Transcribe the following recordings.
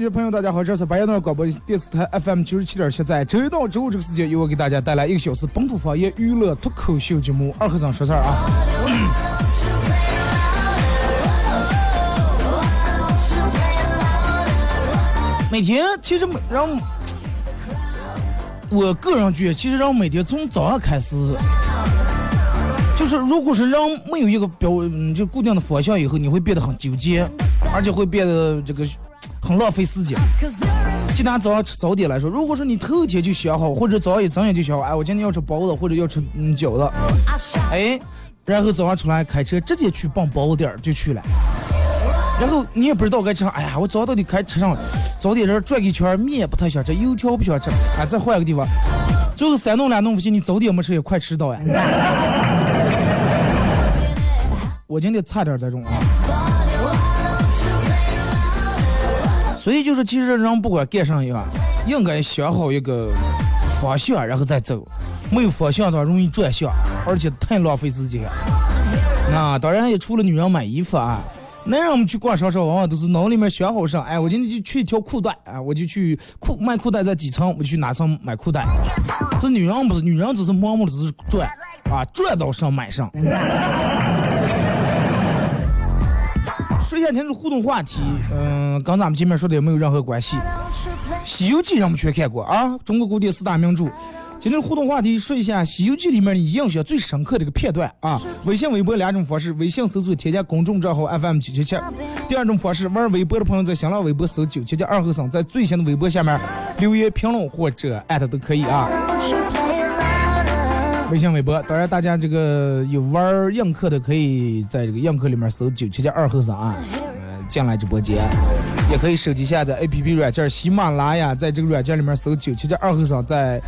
机器的朋友，大家好，这是白夜段广播电视台 FM 九十七点七，在周一到周五这个时间，由我给大家带来一个小时本土方言娱乐脱口秀节目《二和尚说事儿》啊。每天其实每让我个人觉得，其实让每天从早上开始，就是如果是让没有一个标就固定的方向以后，你会变得很纠结，而且会变得这个很浪费时间。就拿早上吃早点来说，如果说你头天就想好，或者早上一睁眼就想好，哎，我今天要吃包子或者要吃嗯饺子，哎，然后早上出来开车直接去逛包子店就去了。然后你也不知道该吃啥，哎呀，我早上到底该吃上。早点这儿转一圈，面不太想吃，油条不想吃，哎，再换一个地方。最后三弄两弄不行，你早点没吃也快迟到呀。我今天差点这种啊。所以就是，其实人不管干啥呀，应该想好一个方向，然后再走。没有方向的话，容易转向，而且太浪费时间。那当然也除了女人买衣服啊，男人们去逛商场往往都是脑里面想好上，哎，我今天就去一条裤带啊，我就去裤卖裤带在几层，我就去哪层买裤带。这女人不是，女人只是盲目的只是转啊，转到上买上。说一下今天的互动话题，嗯、跟咱们前面说的也没有任何关系。《西游记》咱们全看过啊，中国古典四大名著。今天互动话题说一下《西游记》里面你印象最深刻的一个片段啊。微信、微博两种方式，微信搜索添加公众账号 FM 九七七。第二种方式，玩微博的朋友在新浪微博搜九七七二和尚，在最新的微博下面留言评论或者艾特都可以啊。微信、微博，当然大家这个有玩映客的，可以在这个映客里面搜九七七二和尚啊，呃，进来直播间，也可以手机下载 APP 软件喜马拉雅，在这个软件里面搜九七七二和尚，在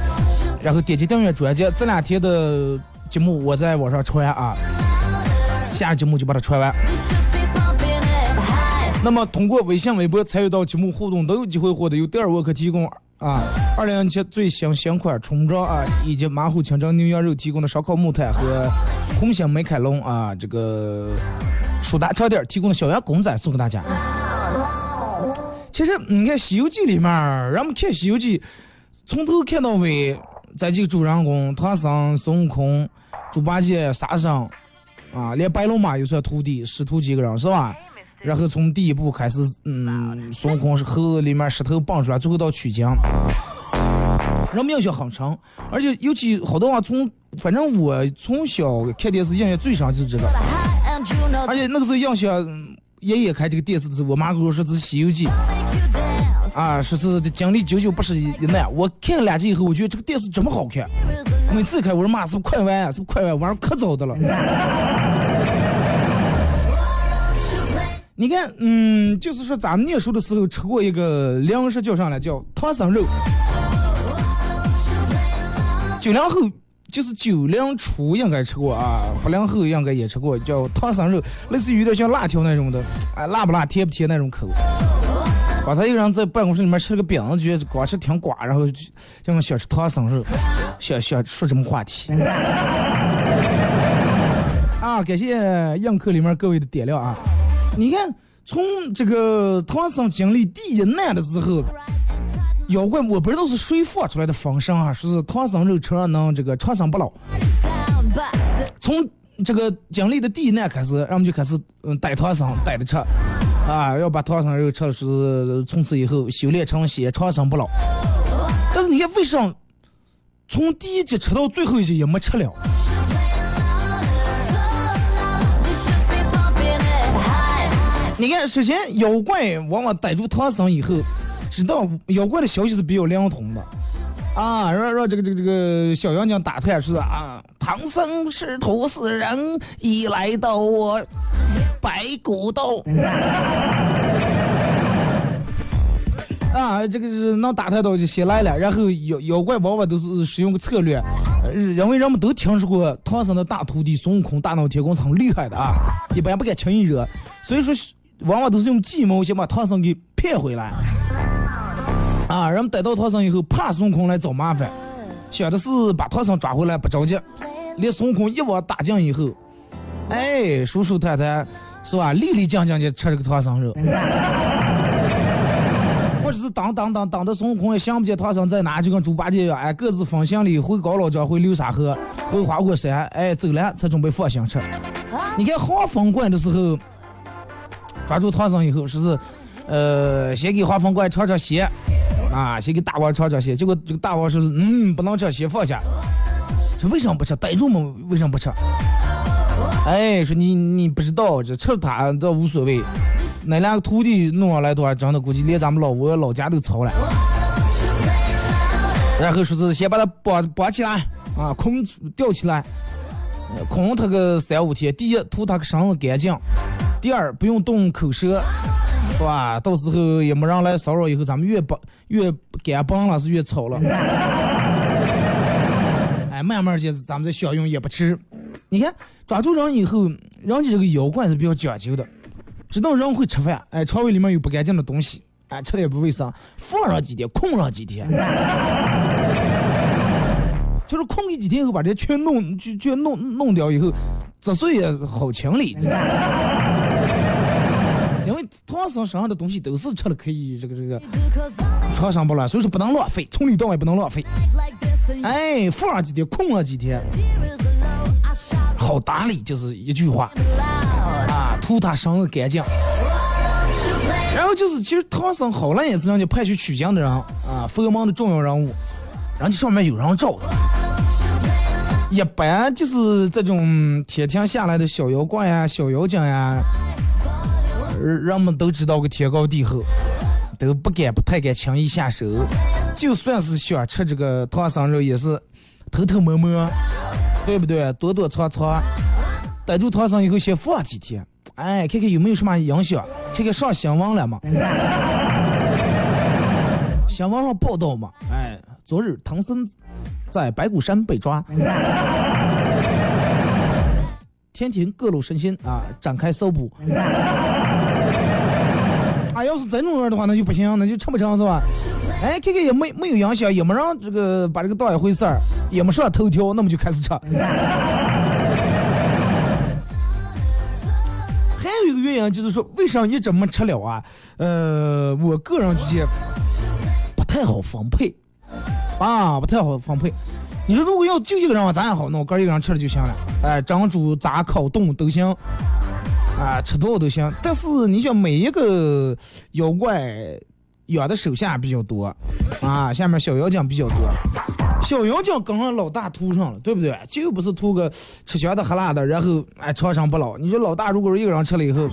然后点击订阅专辑，这两天的节目我在网上传啊，下个节目就把它传完。那么通过微信、微博参与到节目互动，都有机会获得由德尔沃克提供啊二零一七最新新款冲装啊，以及马虎清蒸牛羊肉提供的烧烤木炭和红星美凯龙啊这个舒达超店提供的小羊公仔送给大家。其实你看《西游记》里面，人们看《西游记》，从头看到尾，在这个主人公唐僧、孙悟空、猪八戒、沙僧啊，连白龙马也算徒弟，师徒几个人是吧？然后从第一部开始，嗯，孙悟空是猴子里面石头蹦出来，最后到取经，人们印象很长，而且尤其好多话从，反正我从小看电视印象最深就是这个，而且那个时候印象，嗯爷爷开这个电视的时候，我妈跟我说这是《西游记》啊，说是经历九九八十一难。我看了两集以后，我觉得这个电视这么好看，每次看我说妈是不是快完啊？是不是快完？晚上可早的了。你看，嗯，就是说咱们念书的时候吃过一个粮食叫啥来？叫唐僧肉。九零后就是九零初应该吃过啊，八零后应该也吃过，叫唐僧肉，类似于有点像辣条那种的，哎，辣不辣、甜不甜那种口。刚才有人在办公室里面吃了个饼，觉得光吃挺寡，然后就就想吃唐僧肉，想想说什么话题。啊，感谢映客里面各位的点亮啊！你看从这个唐僧经历第一难的时候，妖怪我不知道是谁放出来的风声啊，说是唐僧肉吃了能这个长生不老。从这个经历的第一难开始，人们就开始嗯逮唐僧逮着吃，啊要把唐僧肉吃了是从此以后修炼成仙长生不老。但是你看为什么从第一集吃到最后一集也没吃了？你看，首先妖怪往往逮住唐僧以后，知道妖怪的消息是比较灵通的，啊，让让这个这个这个小妖精打探是啊，唐僧师徒四人已来到我白骨洞，啊，这个是能打探到就先来了，然后妖妖怪往往都是使用个策略，呃因为人们都听说过唐僧的大徒弟孙悟空、大闹天宫是很厉害的啊，一般不敢轻易惹，所以说往往都是用计谋先把唐僧给骗回来。啊，人们逮到唐僧以后，怕孙悟空来找麻烦，想的是把唐僧抓回来不着急。连孙悟空一网打尽以后，哎，舒舒坦坦是吧？利利降降的吃这个唐僧肉，或者是当当当当的孙悟空也想不见唐僧在哪，就跟猪八戒一样，哎，各自分行李回高老庄，回流沙河，回花果山，哎，走了才准备放心吃。你看黄风怪的时候。抓住唐僧以后，说是，呃，先给花风怪尝尝鲜，啊，先给大王尝尝鲜。结果这个大王说，嗯，不能吃，先放下。说为什么不吃？逮住嘛，为什么不吃？哎，说你你不知道，这吃它倒无所谓。那两个徒弟弄上来的话，真的估计连咱们老窝老家都操了。然后说是先把他绑绑起来，啊，空吊起来，空他个三五天。第一，图他个身子干净。第二，不用动口舌，是吧？到时候也没人来骚扰，以后咱们越不越干帮了，是越吵了。哎，慢慢的，咱们再享用也不迟。你看，抓住人以后，人家这个妖怪是比较讲究的，知道人会吃饭，哎，肠胃里面有不干净的东西，哎，吃的也不卫生，放上几天，空上几天，就是空一几天以后，把这全弄就就弄弄掉以后，这岁也好清理。因为唐僧身上的东西都是吃了可以这个这个长生不老，所以说不能浪费，从里到外不能浪费。哎，放上几天，空上几天，好打理，就是一句话啊，图他身子干净。然后就是，其实唐僧好了也是人家派去取经的人啊，佛门的重要人物，人家上面有人罩的。一般就是这种天庭下来的小妖怪呀、小妖精呀。人们都知道个天高地厚，都不敢不太敢轻易下手。就算是想吃这个唐僧肉，也是偷偷摸摸，对不对？躲躲藏藏，逮住唐僧以后先放几天，哎，看看有没有什么影响，看看上新闻了嘛？新闻上报道嘛？哎，昨日唐僧在白骨山被抓。天庭各路神仙啊，展开搜捕。啊，要是这种样的话，那就不行，那就成不成是吧？哎，看看也没没有影响，也没让这个把这个当一回事儿，也没上头条，那么就开始吃。还有一个原因就是说，为啥一直没吃了啊？呃，我个人觉得不太好分配，啊，不太好分配。你说如果要就一个人，咱也好弄，哥一个人吃了就行了。哎，蒸煮炸烤冻都行，啊，吃多少都行。但是你想每一个妖怪养的手下比较多，啊，下面小妖精比较多，小妖精跟上老大图上了，对不对？就不是图个吃香的喝辣的，然后哎长生不老。你说老大如果是一个人吃了以后。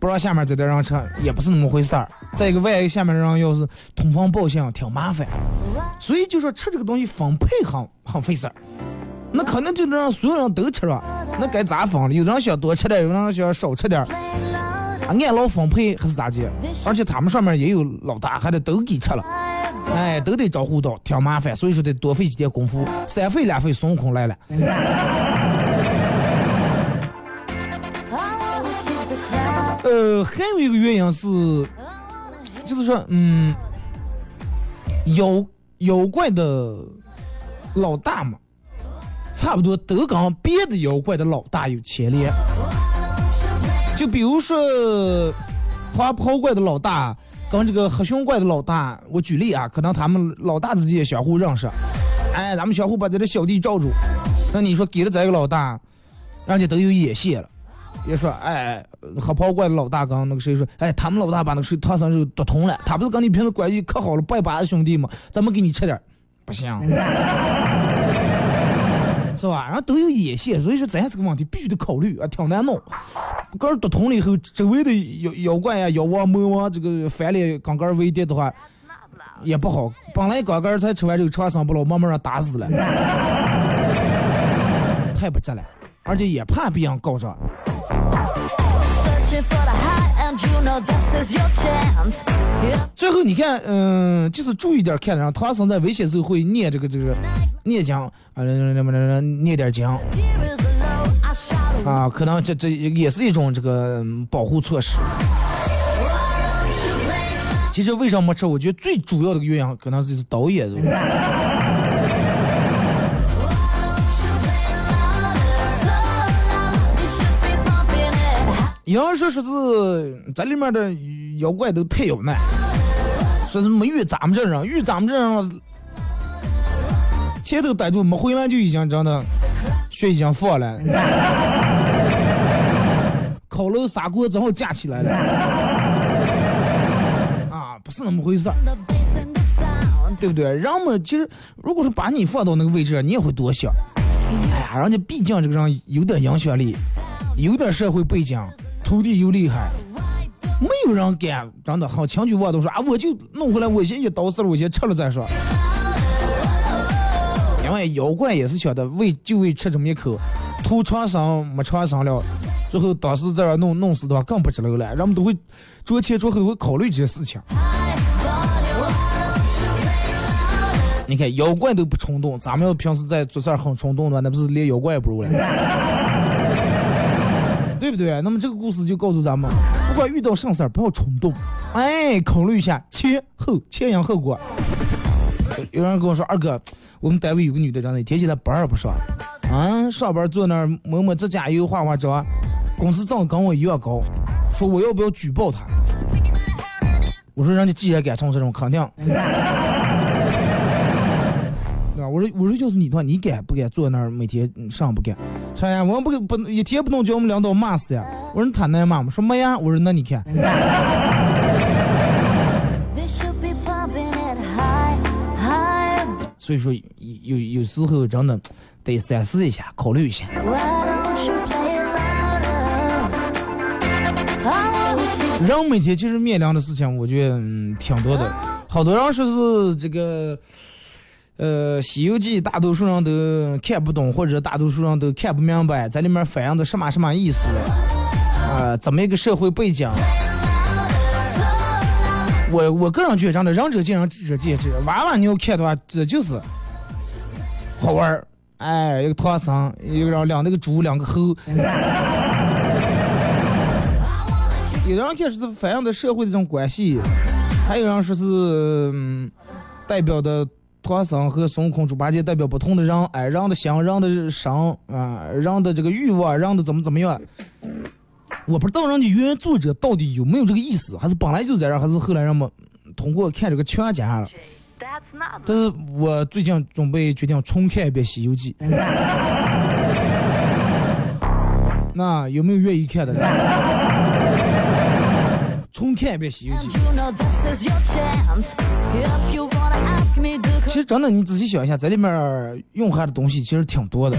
不让下面这点人吃，也不是那么回事儿。再一个，万一下面的人要是通风报信，挺麻烦。所以就说吃这个东西分配很很费事儿。那可能就能让所有人都吃了，那该咋分了？有人想多吃点，有人想少吃点，按老分配还是咋的？而且他们上面也有老大，还得都给吃了，哎，都得招呼到，挺麻烦。所以说得多费几天功夫，三费两费，孙悟空来了。还有一个原因是，就是说，嗯，妖妖怪的老大嘛，差不多都跟别的妖怪的老大有牵连。就比如说花炮怪的老大跟这个黑熊怪的老大，我举例啊，可能他们老大之间相互认识，哎，咱们相互把这个小弟罩住。那你说给了咱一个老大，人家都有眼线了，也说哎，黑袍怪老大跟那个谁说，哎，他们老大把那个谁唐僧肉夺通了，他不是跟你平时关系可好了，拜把子兄弟吗？咱们给你吃点，不行。是吧？然后都有眼线，所以说咱这个问题，必须得考虑啊，挺难弄。个儿夺通了以后，周围的妖妖怪呀、妖王、魔王，这个翻脸杠杆围敌的话，也不好。本来杠杆才吃完这个长生不老，慢慢让打死了，太不值了，而且也怕别人告状。最后你看，嗯、就是注意点看的，让唐僧在危险时候会念这个这个念经啊，念点经.啊，可能这这也是一种这个嗯保护措施。其实为什么没吃？我觉得最主要的一个原因可能就是导演。有人说说是这里面的妖怪都太有难，说是没遇咱们这人，遇咱们这人了，前头逮住没回来就已经真的血已经放了，烤肉砂锅正好架起来了，啊，不是那么回事。对不对？人们其实，如果是把你放到那个位置，你也会多想。哎呀，人家毕竟这个人有点影响力，有点社会背景，徒弟又厉害，没有人敢真的好强举我都说啊，我就弄回来，我先一刀死了，我先吃了再说。因为妖怪也是晓得为就为吃这么一口，图长生没长生了，最后当时在这儿弄弄死的话更不值了了，人们都会着前着后会考虑这些事情。你看妖怪都不冲动，咱们要平时在做事很冲动的话，那不是连妖怪也不如了，对不对？那么这个故事就告诉咱们，不管遇到什么事儿，不要冲动，哎，考虑一下前后前因后果。有人跟我说，二哥，我们单位有个女的，真的，天天在班儿不上，啊，上班坐那儿抹抹指甲油、化化妆，工资挣跟我一样高，说我要不要举报她？我说人家既然敢冲这种，肯定。我说我说就是你的话，你敢不敢坐那儿每天嗯上不敢？说呀，我们不不一天不能叫我们领导骂死呀。我说他能骂吗？说没呀。我说那你看.所以说有有有时候真的得三思一下，考虑一下。人每天其实面临的事情，我觉得嗯挺多的。好多人说是这个，呃，《西游记》大多数人都看不懂，或者大多数人都看不明白，在里面反映的什么什么意思，啊、怎么一个社会背景。我我个人觉得，真的仁者见仁，智者见智。娃娃你要看的话，这就是好玩儿。哎，一个唐僧，一个人两那个猪，两个猴。有的人看是反映的社会的这种关系，还有人说是、嗯、代表的唐僧和孙悟空、猪八戒代表不同的人，哎，人的心、人的身啊，人的这个欲望，人的怎么怎么样。我不知道人家原作者到底有没有这个意思，还是本来就在这，还是后来人们通过看这个全加了。但是我最近准备决定重看一遍《西游记》，那有没有愿意看的呢？重看一遍《西游记》。其实真的，你仔细想一下，在里面蕴含的东西其实挺多的，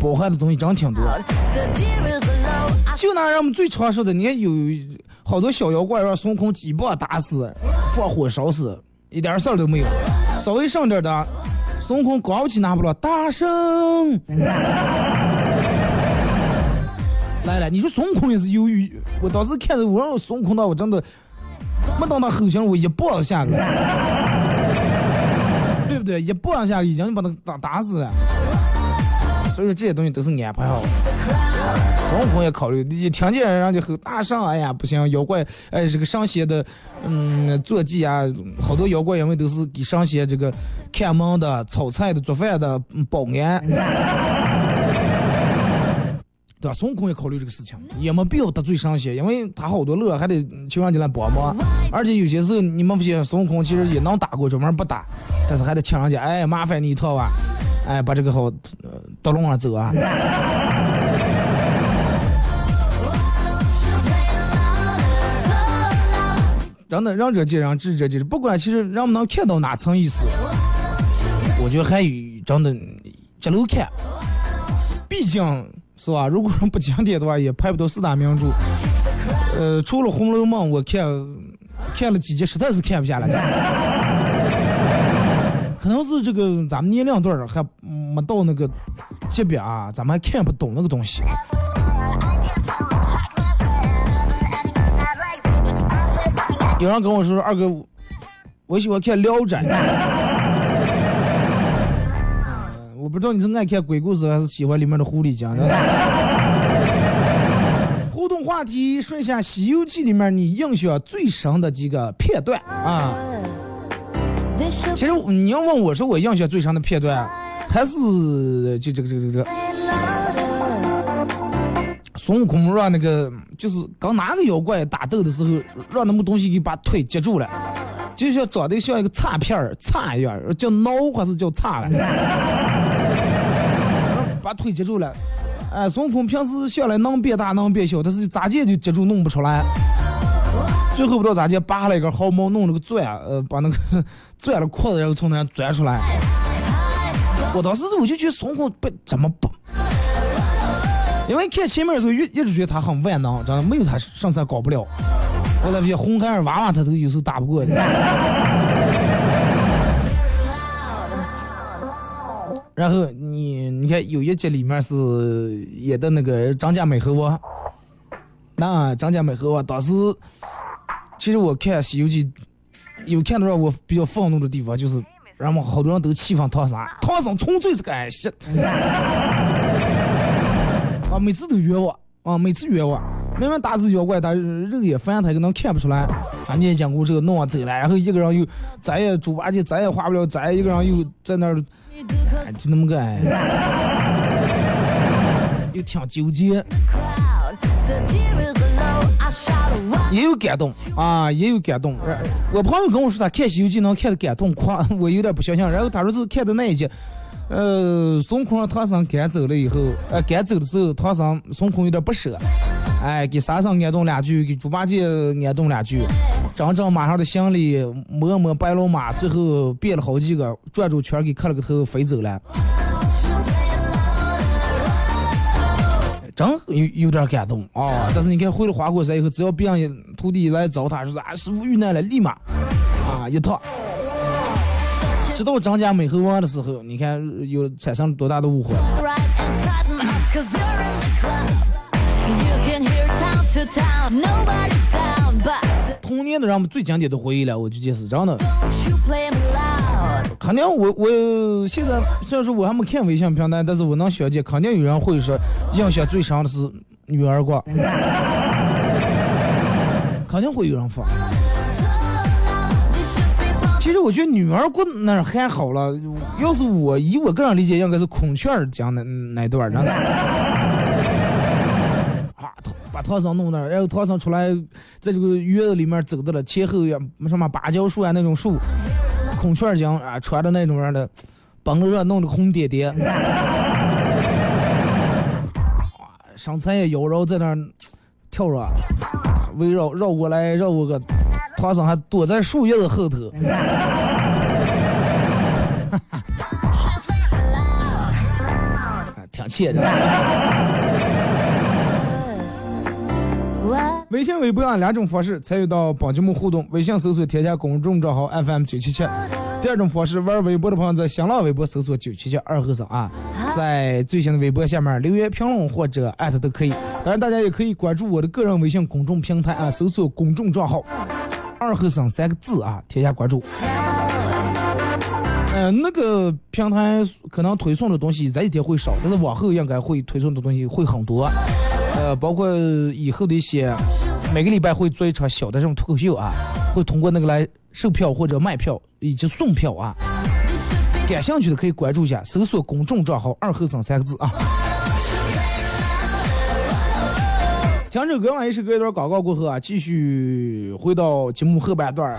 包含的东西真挺多。就拿人们最常说的，你看有好多小妖怪让孙悟空几棒打死，放火烧死，一点事儿都没有。稍微上点的，孙悟空光起拿不了，大圣。来了，你说孙悟空也是犹豫，我当时看着我让孙悟空的，我真的没等他后劲儿，我一棒子下去，对不对？一棒下已经把他打打死了。所以说这些东西都是安排好的。孙悟空也考虑，一听见人家吼大圣，哎呀不行，妖怪，哎这个上仙的，嗯，坐骑啊，好多妖怪因为都是给上仙这个看门的、炒菜的、做饭的、保安。对吧？孙悟空也考虑这个事情，也没必要得罪神仙，因为他好多乐还得求人家来帮忙，而且有些时候你们发现孙悟空其实也能打过，专门不打，但是还得请人家，哎，麻烦你一趟吧，哎，把这个好，呃，到路上走啊。真的，仁者见仁，智者见智。不管其实人们能看到哪层意思，我觉得还有真的这楼看。毕竟是吧？如果说不经典的话，也拍不到四大名著。呃，除了《红楼梦》，我看看了几集，实在是看不下来。可能是这个咱们年龄段儿还没到那个级别啊，咱们还看不懂那个东西。有人跟我说：“二哥，我喜欢看《聊斋》。”不知道你是爱看鬼故事还是喜欢里面的狐狸精。互动话题：说一下《西游记》里面你印象最深的几个片段啊。其实你要问我说我印象最深的片段，还是就这个这个这个孙悟空让那个就是刚哪个妖怪打斗的时候，让那么东西给把腿接住了，就像长得像一个叉片儿叉一样，叫孬还是叫叉了？把腿接住了。哎，孙悟空平时下来能变大能变小，但是咋接就接住弄不出来。最后不知道咋接，拔了一根毫毛，弄了个钻，呃，把那个 钻了裤子，然后从那钻出来。我当时我就觉得孙悟空不怎么不。因为看前面的时候，一一直觉得他很万能，真的没有他上菜搞不了。我那些红孩儿娃娃，他都有时候打不过。然后你你看有一集里面是演的那个张家美猴王，那张家美猴王当时，其实我看《西游记》，有看到让我比较愤怒的地方，就是人们好多人都气愤唐僧，唐僧纯粹是个矮戏。啊，每次都冤枉啊，每次冤枉。明明打死妖怪，他肉也翻，他可能看不出来。他念经过这个弄完走了，然后一个人又再也猪八戒再也化不了再一个人又在那儿，就那么个哎，又挺纠结，也有感动啊，也有感动。我朋友跟我说他看《西游记》能看的感动狂，我有点不相信。然后他说是看的那一集。呃，孙悟空让唐僧赶走了以后，呃，赶走的时候，唐僧孙悟空有点不舍，哎，给沙僧安顿两句，给猪八戒安顿两句，整整马上的行李，摸摸白龙马，最后变了好几个，转转圈给磕了个头，飞走了，真有有点感动啊！但是你看回了花果山以后，只要别人徒弟来找他，说啊师傅遇难了，立马啊一套。直到张家美猴王的时候，你看有产生多大的误会？童年的人们最经典的回忆了，我就觉是真的。肯定我我现在虽然说我还没看微信平台，但是我能想见，肯定有人会说印象最深的是女儿国，肯定会有人发。其实我觉得女儿国那儿还好了，要是我以我个人理解，应该是孔雀儿讲的那段儿，啊，把唐僧弄那儿，然后唐僧出来，在这个院子里面走的了，前后也什么芭蕉树啊那种树，孔雀讲啊穿的那种样的，绷热弄的红点点，身材也妖娆，在那儿跳着，围绕绕过来绕过个。唐僧还躲在树叶子后头，挺气的。微信、微博啊两种方式参与到帮节目互动：微信搜索添加公众账号 FM 九七七；第二种方式，玩微博的朋友在新浪微博搜索九七七二和尚啊，在最新的微博下面留言评论或者艾特都可以。当然，大家也可以关注我的个人微信公众平台啊，搜索公众账号。二和尚三个字啊，添加关注。呃，那个平台可能推送的东西这一天会少，但是往后应该会推送的东西会很多。呃，包括以后的一些，每个礼拜会做一场小的这种脱口秀啊，会通过那个来售票或者卖票以及送票啊。感兴趣的可以关注一下，搜索公众账号“二和尚”三个字啊。听首歌，完一是隔一段广告过后啊，继续回到节目后半段，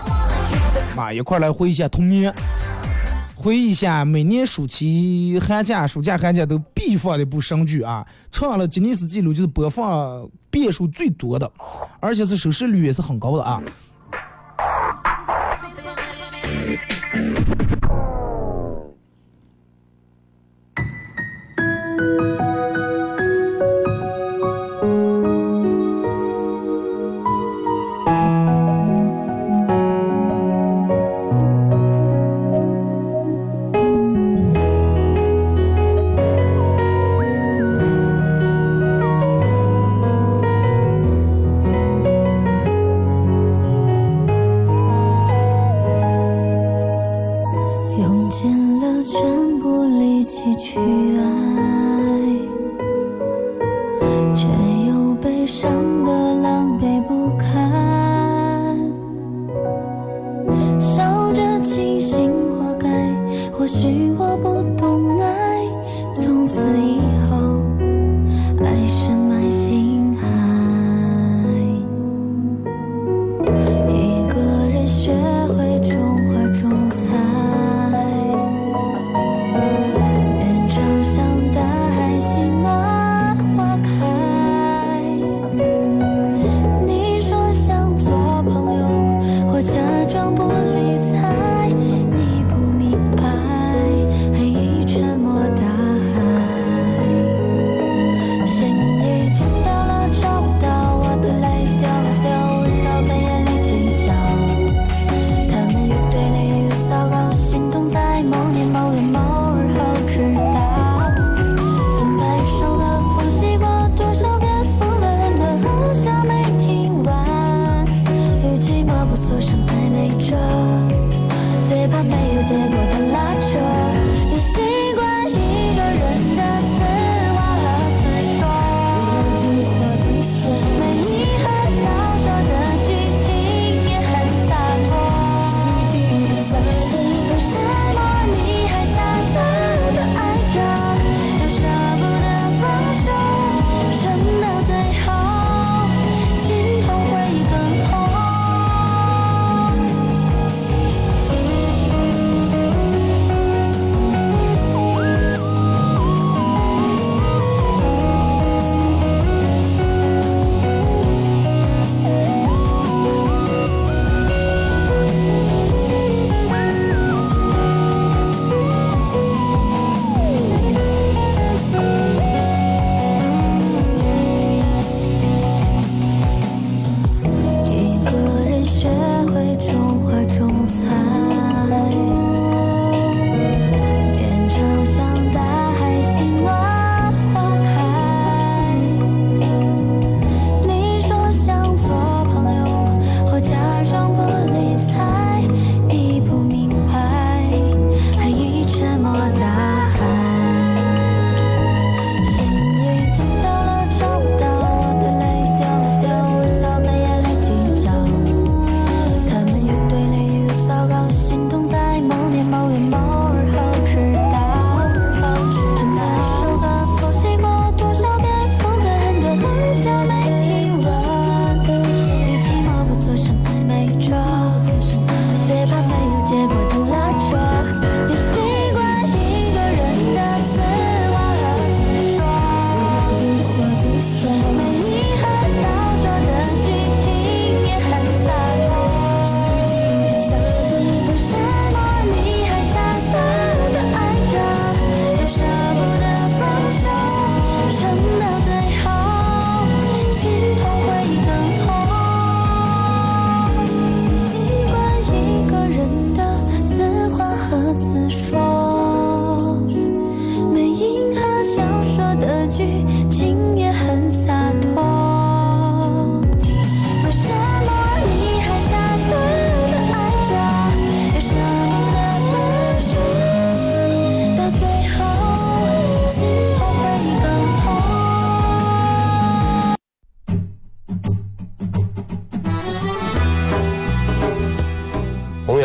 啊一块来回忆一下童年，回忆一下每年暑期、寒假、暑假、寒假都必放的一部神剧啊，唱了吉尼斯纪录，就是播放遍数最多的，而且是收视率也是很高的啊。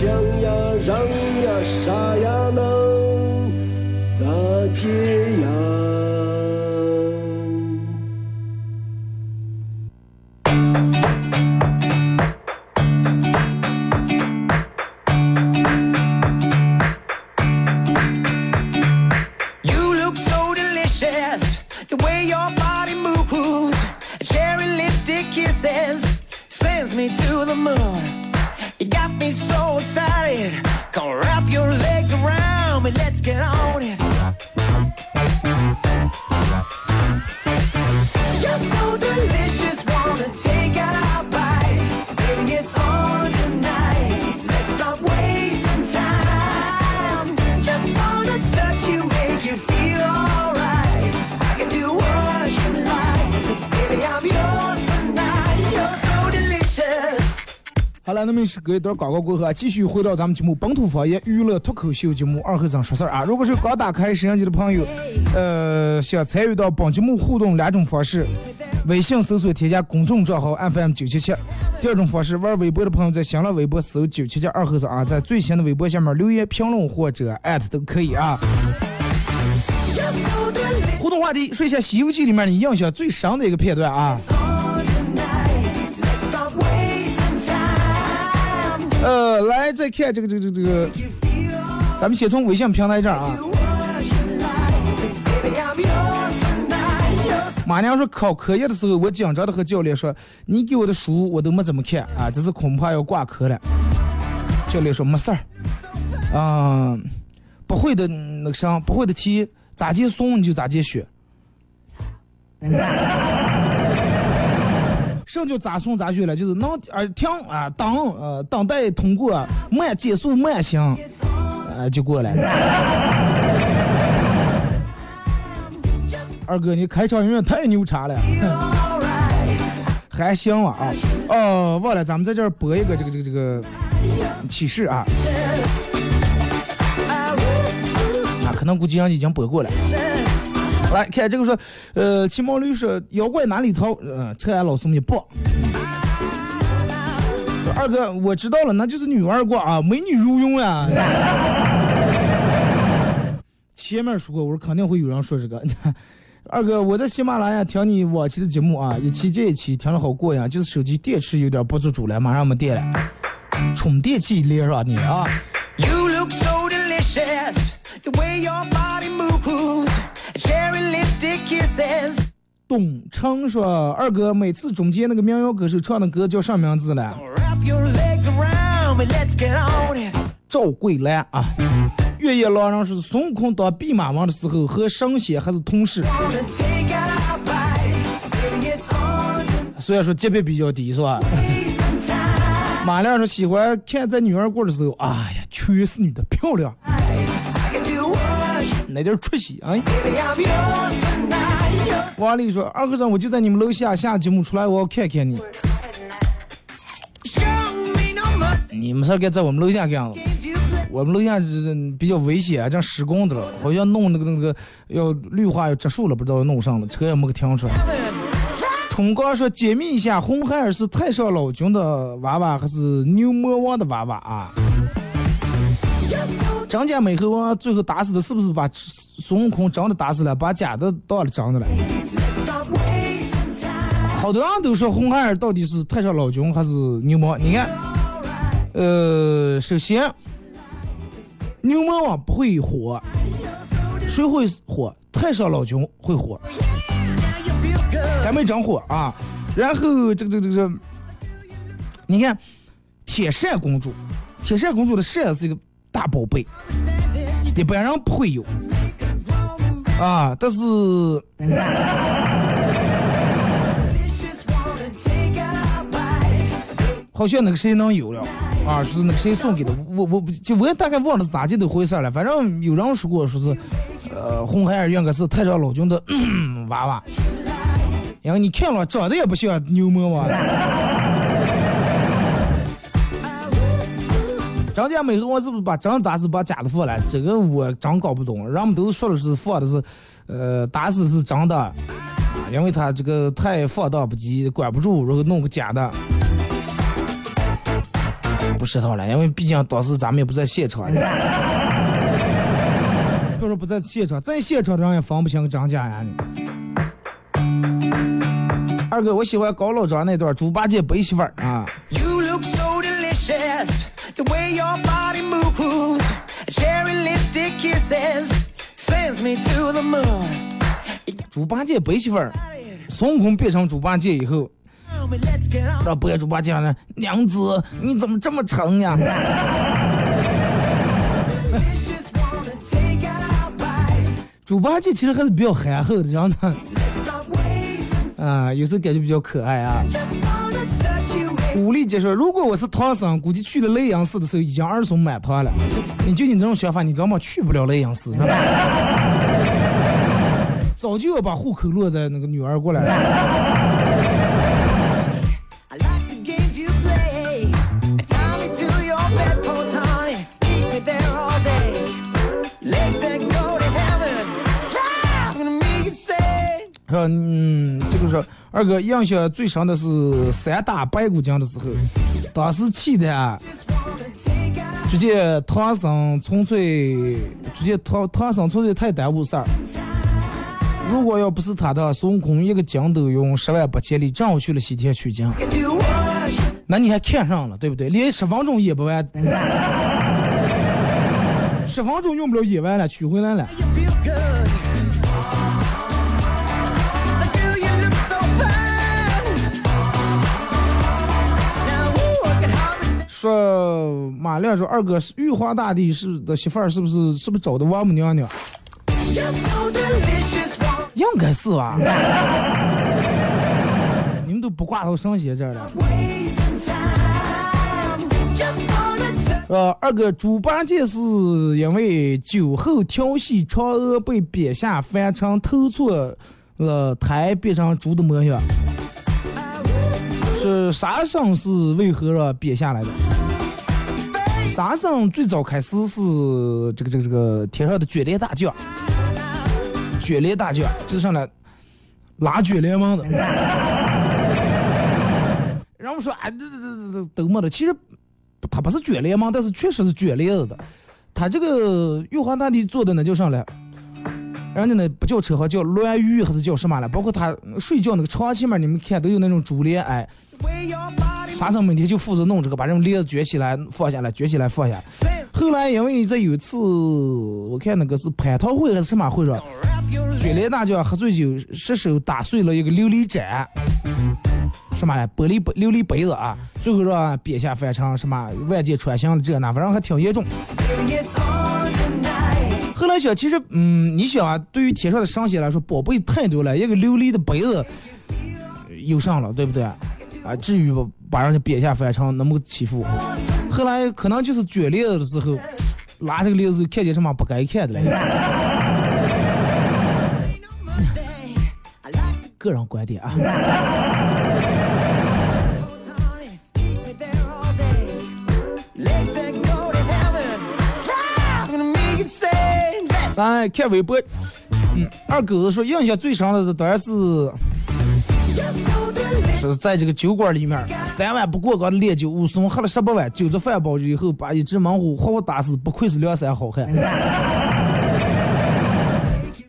想呀，让呀，啥呀能咋解？好了，那么是隔一段广告过后啊，继续回到咱们节目本土方言娱乐脱口秀节目二和尚说事儿啊。如果是刚打开摄像机的朋友，呃，想参与到本节目互动两种方式：微信搜索添加公众账号 FM 九七七；第二种方式，玩微博的朋友在新浪微博搜九七七二和尚啊，在最新的微博下面留言评论或者艾特都可以啊。互动话题：说一下《西游记》里面你印象最深的一个片段啊。呃，来再看这个这个这个这个，咱们先从微信平台这儿啊。马娘说考科研的时候，我紧张的和教练说：“你给我的书我都没怎么看啊，这次恐怕要挂科了。”教练说：“没事儿，嗯，不会的那个啥，不会的题咋接送你就咋接学。”什么叫咋送咋学了？就是能啊停啊等呃等待通过慢减速慢行，呃就过来了。二哥，你开场音乐太牛叉了，还行啊啊哦，忘了咱们在这儿播一个这个这个这个启示啊，啊可能估计上已经播过了。来看这个说，呃，骑毛驴说妖怪哪里逃？呃，扯俺老孙也不。二哥，我知道了，那就是女二瓜啊，美女如云呀。前面说过，我说肯定会有人说这个。二哥，我在喜马拉雅听你往期的节目啊，一期接一期，听了好过瘾，就是手机电池有点不足主了，马上没电了，充电器连上你啊。You look so delicious, the way your body moves. 董成说：“二哥，每次中间那个民谣歌手唱的歌叫啥名字了？”赵桂兰啊。月夜狼人是：“孙悟空当弼马温的时候和神仙还是同事，虽然说级别比较低，是吧？” 马亮说：“喜欢看在女儿过的时候，哎呀，全是女的，漂亮。”那点出息啊！王丽说：“二和尚，我就在你们楼下，下节目出来，我要看看你。你们是该在我们楼下干了？我们楼下这比较危险，正施工的了，好像弄那个那个要绿化要植树了，不知道弄上了，车也没给停出来。”冲哥说：“解密一下，红孩儿是太上老君的娃娃，还是牛魔王的娃娃啊？”张家美猴王最后打死的是不是把孙悟空真的打死了，把假的当了真的了？好多人都说红孩儿到底是太上老君还是牛魔？你看，呃，首先牛魔王不会火，谁会火？太上老君会火，还没整火啊。然后这个这个这个，你看铁扇公主，铁扇公主的扇是一个。大宝贝，一般人不会有啊，但是好像那个谁能有了啊，说是那个谁送给的，我我就我也大概忘了是咋的回事了，反正有人说过说是，呃，红孩儿应该是太上老君的 娃娃，因为你看了长得也不像牛魔王。张家美我是不是把真打死把假的放了？这个我真搞不懂。人们都是说的是放的是，呃，打死是真的，因为他这个太放荡不羁，管不住，然后弄个假的。不知道了，因为毕竟当时咱们也不在现场。别说不在现场，在现场的人也分不清真假呀。二哥，我喜欢高老张那段猪八戒背媳妇儿啊。You look so delicious, 猪八戒背媳妇儿，孙悟空变成猪八戒以后。让白猪八戒呢？娘子，你怎么这么沉呀？猪八戒其实还是比较憨厚的，真的。啊，有时候感觉比较可爱啊。武力解说，如果我是唐僧，估计去了雷阳寺的时候已经儿孙满堂了。你就你这种想法，你根本去不了雷阳寺，早就要把户口落在那个女儿过来了。嗯，二哥印象最深的是三打白骨精的时候，当时气的直接唐僧纯粹，直接唐唐僧纯粹太耽误事儿。如果要不是他的孙悟空一个筋斗云十万八千里，正好去了西天取经，那你还看上了，对不对？连十分钟也不完，十分钟用不了演完了，取回来了。说马亮说二哥是玉皇大帝是的媳妇儿，是不是是不是找的王母娘娘？应该是吧？你们都不挂到神仙这儿了。呃，二哥，猪八戒是因为酒后调戏嫦娥被贬下凡尘，投错了胎，变成猪的模样。沙僧是为何让贬下来的？沙僧最早开始是这个这个这个天上的卷帘大将，卷帘大将就是上来拉卷帘门的。然后说啊，这这这这都没的，其实他不是卷帘门，但是确实是卷帘子的。他这个玉皇大帝做的呢，就上来，人家那不叫车，叫銮舆还是叫什么了？包括他睡觉那个床前面，你们看都有那种珠帘，哎，the way your body 沙僧每天就负责弄这个，把这种帘子卷起来放下来，卷起来放下。后来因为这有一次，我看那个是蟠桃会还是什么会上，卷帘大将喝醉酒失手打碎了一个琉璃盏，什么嘞？玻璃杯琉璃杯子啊，最后让贬下凡尘，什么万箭穿心了这那，反正还挺严重。来想，其实，嗯，你想啊，对于天上的神仙来说，宝贝太多了，一个琉璃的杯子有上了，对不对？啊，至于不把人家贬下凡尘那么个欺负。后来可能就是卷帘子的时候，拉这个帘子看见什么不该看的了。个人观点啊。咱看微博，嗯，二狗子说印象最深的当然是是在这个酒馆里面，三碗不过岗的烈酒，武松喝了十八碗，酒足饭饱以后，把一只猛虎活活打死，不愧是梁山好汉。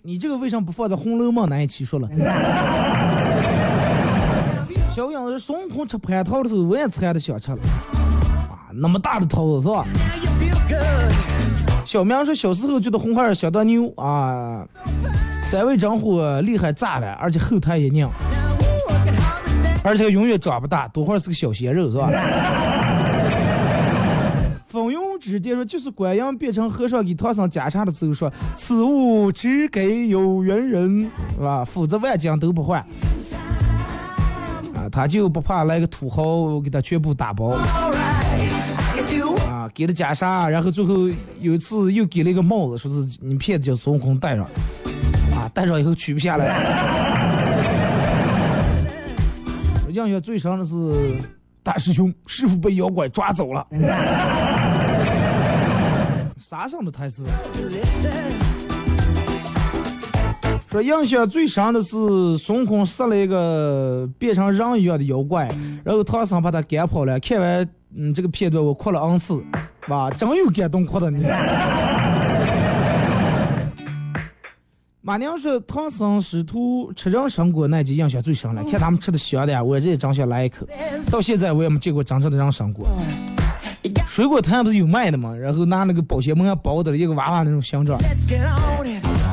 你这个为什么不放在《红楼梦》那一期说了？小影子孙悟空吃蟠桃的时候，我也馋的想吃了。啊，那么大的桃子是吧？小明说小时候觉得红孩儿相当牛啊，单位长火厉害炸了，而且后台也硬，而且永远长不大，多会儿是个小鲜肉是吧？风云之巅说，就是观音变成和尚给唐僧加茶的时候说：“此物只给有缘人，是吧？否则万金都不换。”啊，他就不怕来个土豪给他全部打包啊，给了袈裟，然后最后有一次又给了一个帽子，说是你骗子叫孙悟空戴上，啊，戴上以后取不下来。印象最深的是大师兄师傅被妖怪抓走了，啥上的台词？说印象最深的是孙悟空杀了一个变成人一样的妖怪，然后唐僧把他赶跑了。看完嗯这个片段，我哭了 n 次，哇，真有感动哭的你。马娘说唐僧师徒吃人参果那集印象最深了，看他们吃的香的呀，我这也真想来一口。到现在我也没见过真正的人参果。水果摊不是有卖的吗？然后拿那个保鲜膜包的一个娃娃那种形状，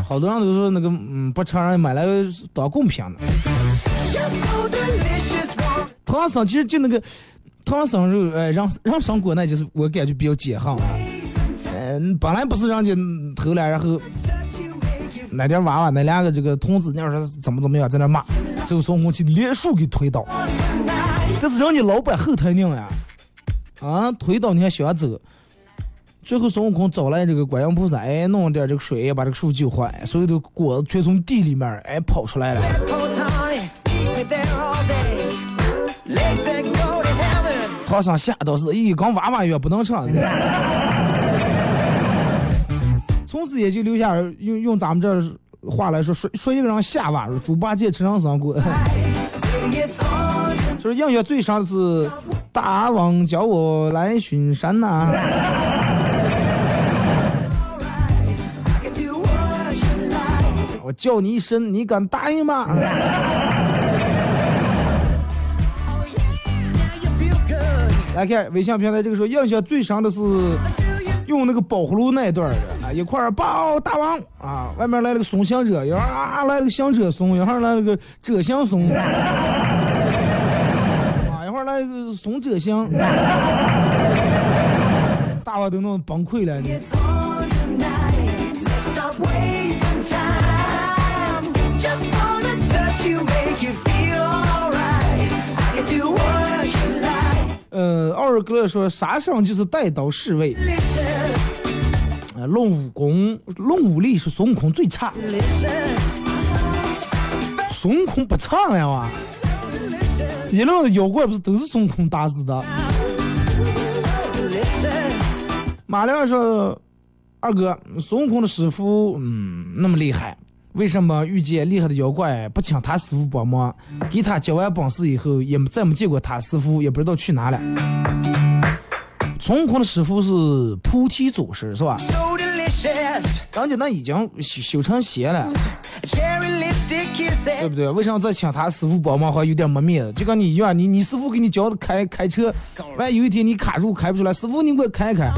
好多人都说那个嗯不承认买来当贡品的。唐僧其实就那个唐僧肉，哎，让让上锅那就是我感觉比较解恨啊。嗯，本来不是人家偷来，然后那点娃娃那两个这个童子娘说怎么怎么样在那骂，最后孙悟空去连树给推倒，但是人家老板后台硬呀，啊，推倒你还想走。最后孙悟空找来这个观音菩萨，哎，弄点这个水，把这个树救活，哎所有的果子全从地里面哎跑出来了。Post honey, keep it there all day. Legs that go to heaven. 唐僧吓到是，咦，刚娃娃一样不能唱。从此也就留下用用咱们这话来说，说说一个人吓娃，猪八戒吃上三果。就是印象最深的是大王叫我来巡山呐、我叫你一声，你敢答应吗. 来看微信平台这个时候，印象最深的是用那个宝葫芦那一段的啊，一块儿抱大王啊，外面来了个松行者，一会儿啊来了个香者松，一会儿来了个者香松，啊，一会儿来个松者香，大王都弄崩溃了。呃，奥尔格勒说杀生就是带刀侍卫。呃，论武功、论武力是孙悟空最差。孙悟空不差了哇。一路的妖怪不是都是孙悟空打死的.马亮说：“二哥，孙悟空的师傅，嗯，那么厉害，为什么遇见厉害的妖怪不请他师傅帮忙？给他教完本事以后，也再没见过他师傅，也不知道去哪了。孙悟空的师傅是菩提祖师，是吧？人家那已经修修成仙了，对不对？为什么再请他师傅帮忙，好像有点没面子？就跟你一样，你你师傅给你教开开车，万一有一天你卡住开不出来，师傅你给我开开。”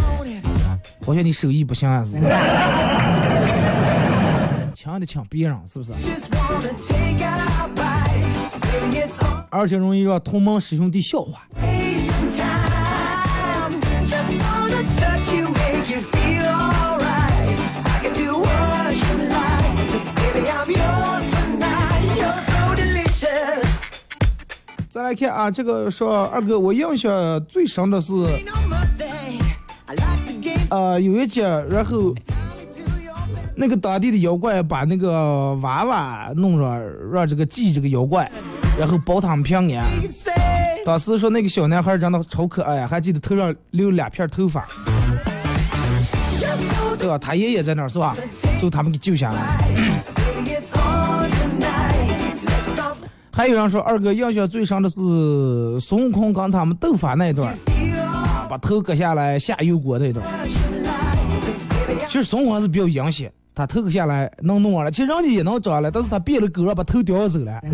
好像你手艺不行啊，是？抢的抢别人，是不是？而且容易让同盟师兄弟笑话再来看啊，这个说二哥，我印象最深的是，呃，有一节，然后那个当地的妖怪把那个娃娃弄上，让这个祭这个妖怪，然后保他们平安。当时说那个小男孩长得超可爱，还记得头上留两片头发，对吧？他爷爷在那儿是吧？最后他们给救下来。还有人说二哥印象最深的是孙悟空跟他们斗法那一段，把头割下来下油锅那一段。其实孙悟空还是比较阴险，他头割下来能弄完了，其实人家也能找来，但是他变了狗了，把头叼走了。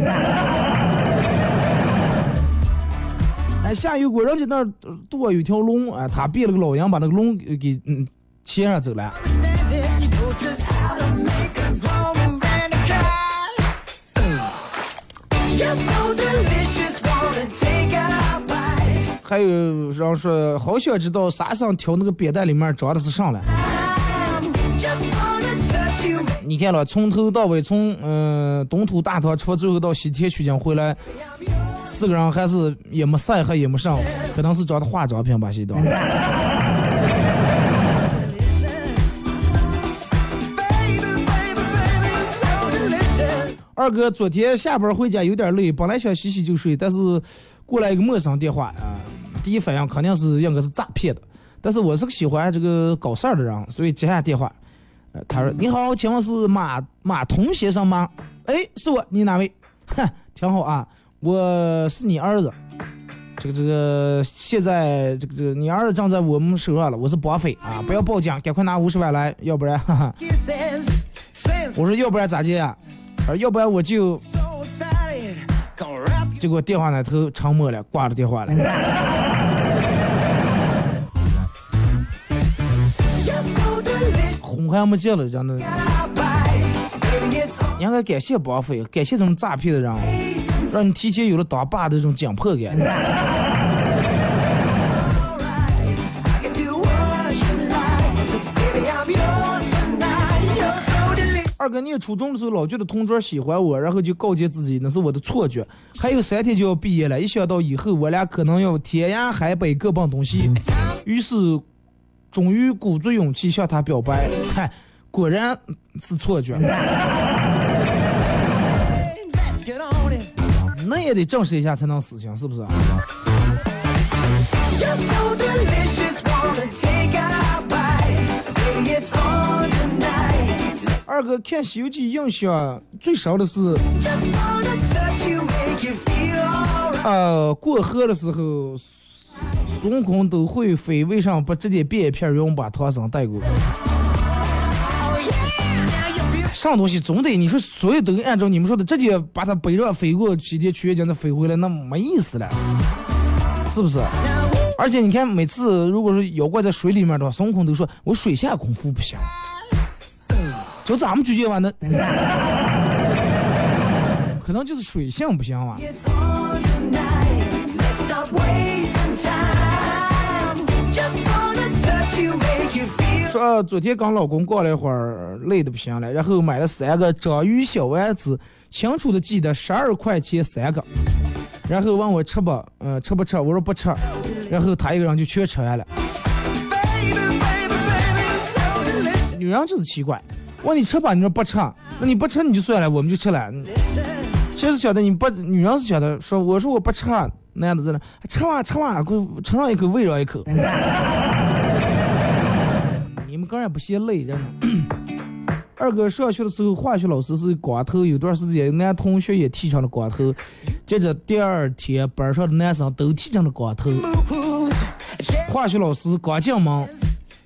哎，下油锅，人家那儿剁有条龙，哎，他变了个老鹰，把那个龙给给嗯切上走了。还有人说，好想知道沙僧挑那个扁担里面装的是啥了。你看了，从头到尾，从嗯、东土大唐出，最后到西天取经回来，四个人还是也没晒黑，也没上，可能是装的化妆品吧，西东。baby, baby, baby, so delicious. 二二哥昨天下班回家有点累，本来想洗洗就睡，但是过来一个陌生电话啊，第一反应肯定是应该是诈骗的。但是我是个喜欢这个搞事儿的人，所以接下电话。呃他说：“你好，请问是马马童先生吗？”哎，是我，你哪位？哼，挺好啊，我是你儿子。这个这个，现在这个这个，你儿子正在我们手上了，我是绑匪啊！不要报警，赶快拿五十万来，要不然，哈哈。我说要不然咋接啊？要不然我就结果电话那头沉默了，挂了电话了。you so delicious. 红还没接了，真的。应该感谢绑匪，感谢这种诈骗的人，让你提前有了当爸的这种紧迫感。二哥念初中的时候，老觉得同桌喜欢我，然后就告诫自己那是我的错觉。还有三天就要毕业了，一想到以后我俩可能要天涯海北各奔东西，于是终于鼓足勇气向他表白。嗨，果然是错觉，那也得证实一下才能死刑，是不是？二哥看《西游记》印象最少的是，呃，过河的时候，孙悟空都会飞，为啥不直接变一片云把唐僧带过？去上东西总得你说所有都按照你们说的直接把它背着飞过西天取经再飞回来，那没意思了，是不是？而且你看，每次如果说妖怪在水里面的话，孙悟空都说我水下功夫不行，就咱们举荐完的，可能就是水性不行吧。说、昨天跟老公逛了一会儿，累的不行了，然后买了三个章鱼小丸子，清楚的记得十二块钱三个，然后问我吃不，嗯、吃不吃？我说不吃，然后他一个人就全吃完了。女人就是奇怪，问你吃吧，你说不吃，那你不吃你就算了，我们就吃了。其实晓得你不，女人是晓得说，我说我不吃，男的在那吃吧吃吧，给我尝上一口，喂上一口。你们个人不嫌累，真的。二哥上学的时候，化学老师是光头，有段时间男同学也剃成了光头，接着第二天班上的男生都剃成了光头。化学老师刚进门，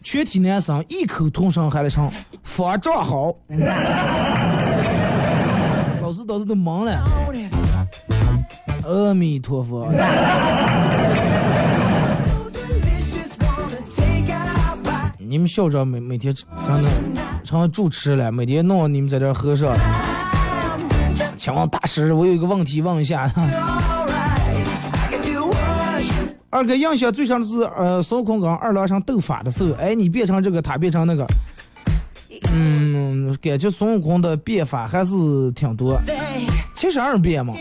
全体男生异口同声喊了声“方丈好”，老师当时都懵了。阿弥陀佛，你们校长每每天真的成了主持了，每天弄你们在这喝上。请问大师，我有一个问题问一下。二哥印象最深的是，呃，孙悟空跟二郎神斗法的时候，哎，你变成这个，他变成那个，嗯，感觉孙悟空的变法还是挺多，七十二变嘛。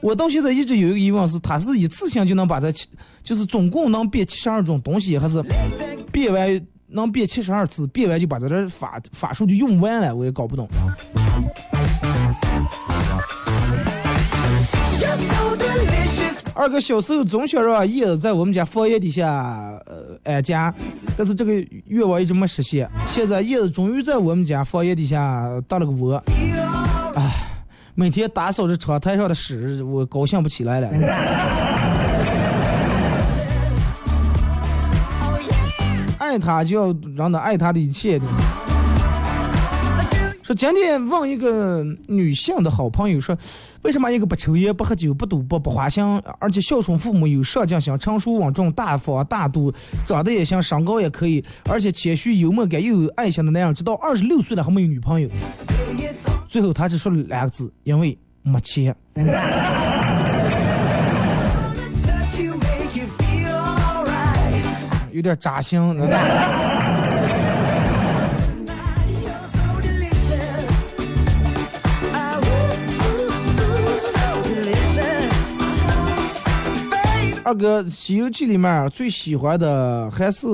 我到现在一直有一个疑问是，他是一次性就能把这七，就是总共能变七十二种东西，还是变完能变七十二次，变完就把这这法法术就用完了？我也搞不懂。二哥小时候总想让叶子在我们家房檐底下呃安家，但是这个愿望一直没实现。现在叶子终于在我们家房檐底下搭了个窝，哎，每天打扫着窗台上的屎，我高兴不起来了。爱他就要让他爱他的一切的。说今天问一个女性的好朋友说，为什么一个不抽烟、不喝酒、不赌博、不花心，而且孝顺父母、有上进心、成熟稳重、大方大度，长得也行，身高也可以，而且谦虚幽默感又有爱心的男人，直到二十六岁了还没有女朋友？最后他只说了两个字：因为没钱。有点扎心，知道吧二哥，《西游记》里面最喜欢的还是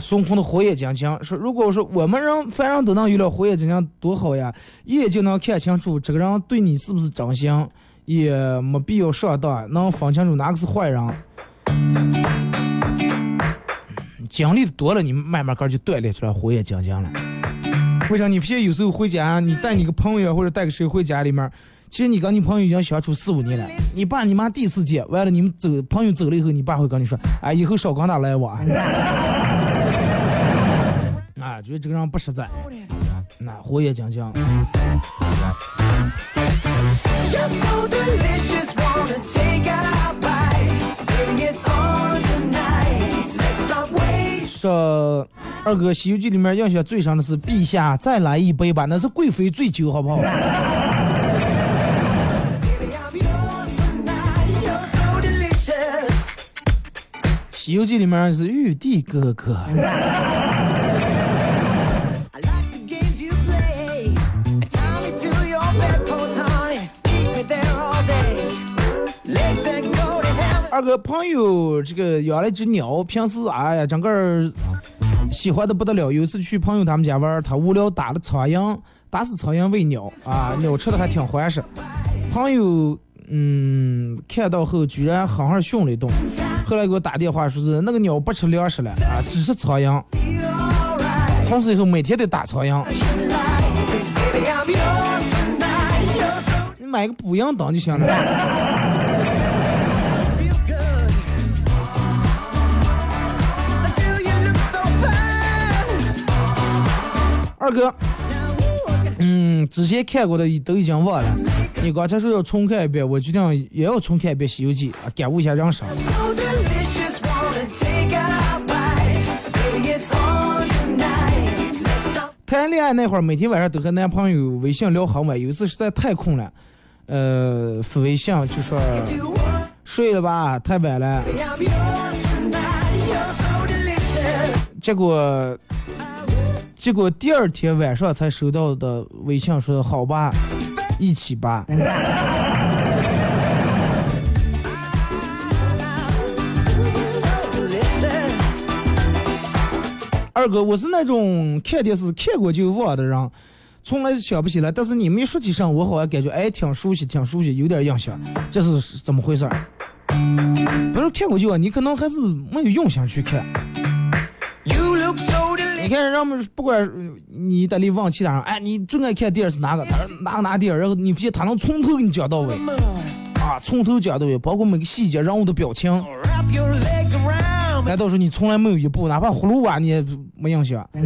孙悟空的火眼金睛说，如果说我们人凡人都能有了火眼金睛，多好呀！一眼就能看清楚这个人对你是不是真心，也没必要上当，能分清楚哪个是坏人。经历的多了，你慢慢个就锻炼出来火眼金睛了。为啥？你现在有时候回家，你带你个朋友或者带个谁回家里面，其实你跟你朋友已经相处四五年了，你爸你妈第一次见，完了你们走，朋友走了以后，你爸会跟你说，哎，以后少跟他来往。啊，觉得这个人不实在，那火眼金睛。说二哥，《西游记》里面印象最深的是陛下再来一杯吧，那是贵妃醉酒，好不好？《西游记》里面是玉帝哥哥。二哥朋友这个养了一只鸟，平时哎呀整个儿喜欢的不得了。有一次去朋友他们家玩，他无聊打了苍蝇，打死苍蝇喂鸟啊，鸟吃的还挺欢实。朋友嗯看到后居然狠狠训了一顿，后来给我打电话说是那个鸟不吃粮食了啊，只吃苍蝇。从此以后每天得打苍蝇，你买个补阳灯就行了。二哥，嗯，之前看过的都已经忘了。你刚才说要重看一遍，我决定也要重看一遍《西游记》啊，感悟一下人生。谈恋爱那会儿，每天晚上都和男朋友微信聊很晚，有一次实在太困了，呃，发微信就说睡了吧，太晚了。结果，结果第二天晚上才收到的微信说好吧，一起吧。二哥，我是那种看电视看过就忘的人，从来想不起来。但是你没说起上，我好像感觉哎挺熟悉，挺熟悉，有点印象。这是怎么回事？不是看过就忘，你可能还是没有用心去看。你看，人们不管呃你在里问其他人，哎，你最爱看电视哪个？他说哪个哪个电影，然后你发现他能从头给你讲到尾，啊，从头讲到尾，包括每个细节、人物的表情。难道说你从来没有一部，哪怕葫芦娃你也没印象.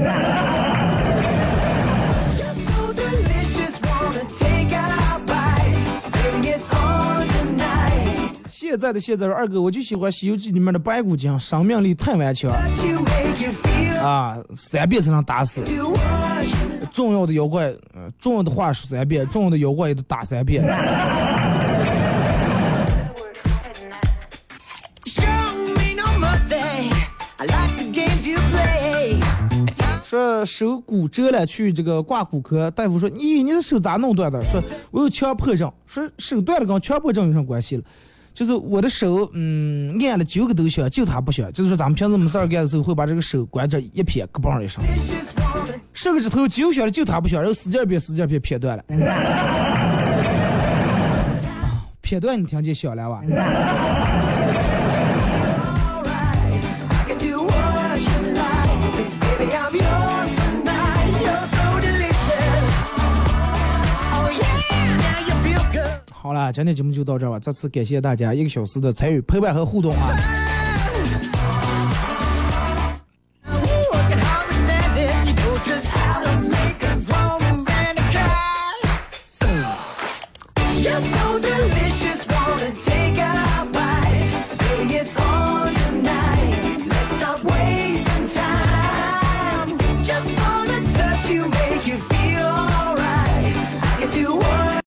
现在的现在，二哥，我就喜欢《西游记》里面的白骨精，生命力太顽强啊，三遍才能打死。重要的妖怪，重要的话说三遍，重要的妖怪也得打三遍。说手骨折了，去这个挂骨科，大夫说你你的手咋弄断的？说我有强迫症。说手断了跟强迫症有什么关系了？就是我的手，嗯，按了九个都响，就他不响。就是说咱们平时没事儿干的时候，会把这个手关着一撇，咯嘣一声，十个指头九响了，就他不响，然后使劲儿撇，使劲儿撇，撇断了。撇断你听见响了吧？好了，今天节目就到这儿吧。再次感谢大家一个小时的参与、陪伴和互动啊！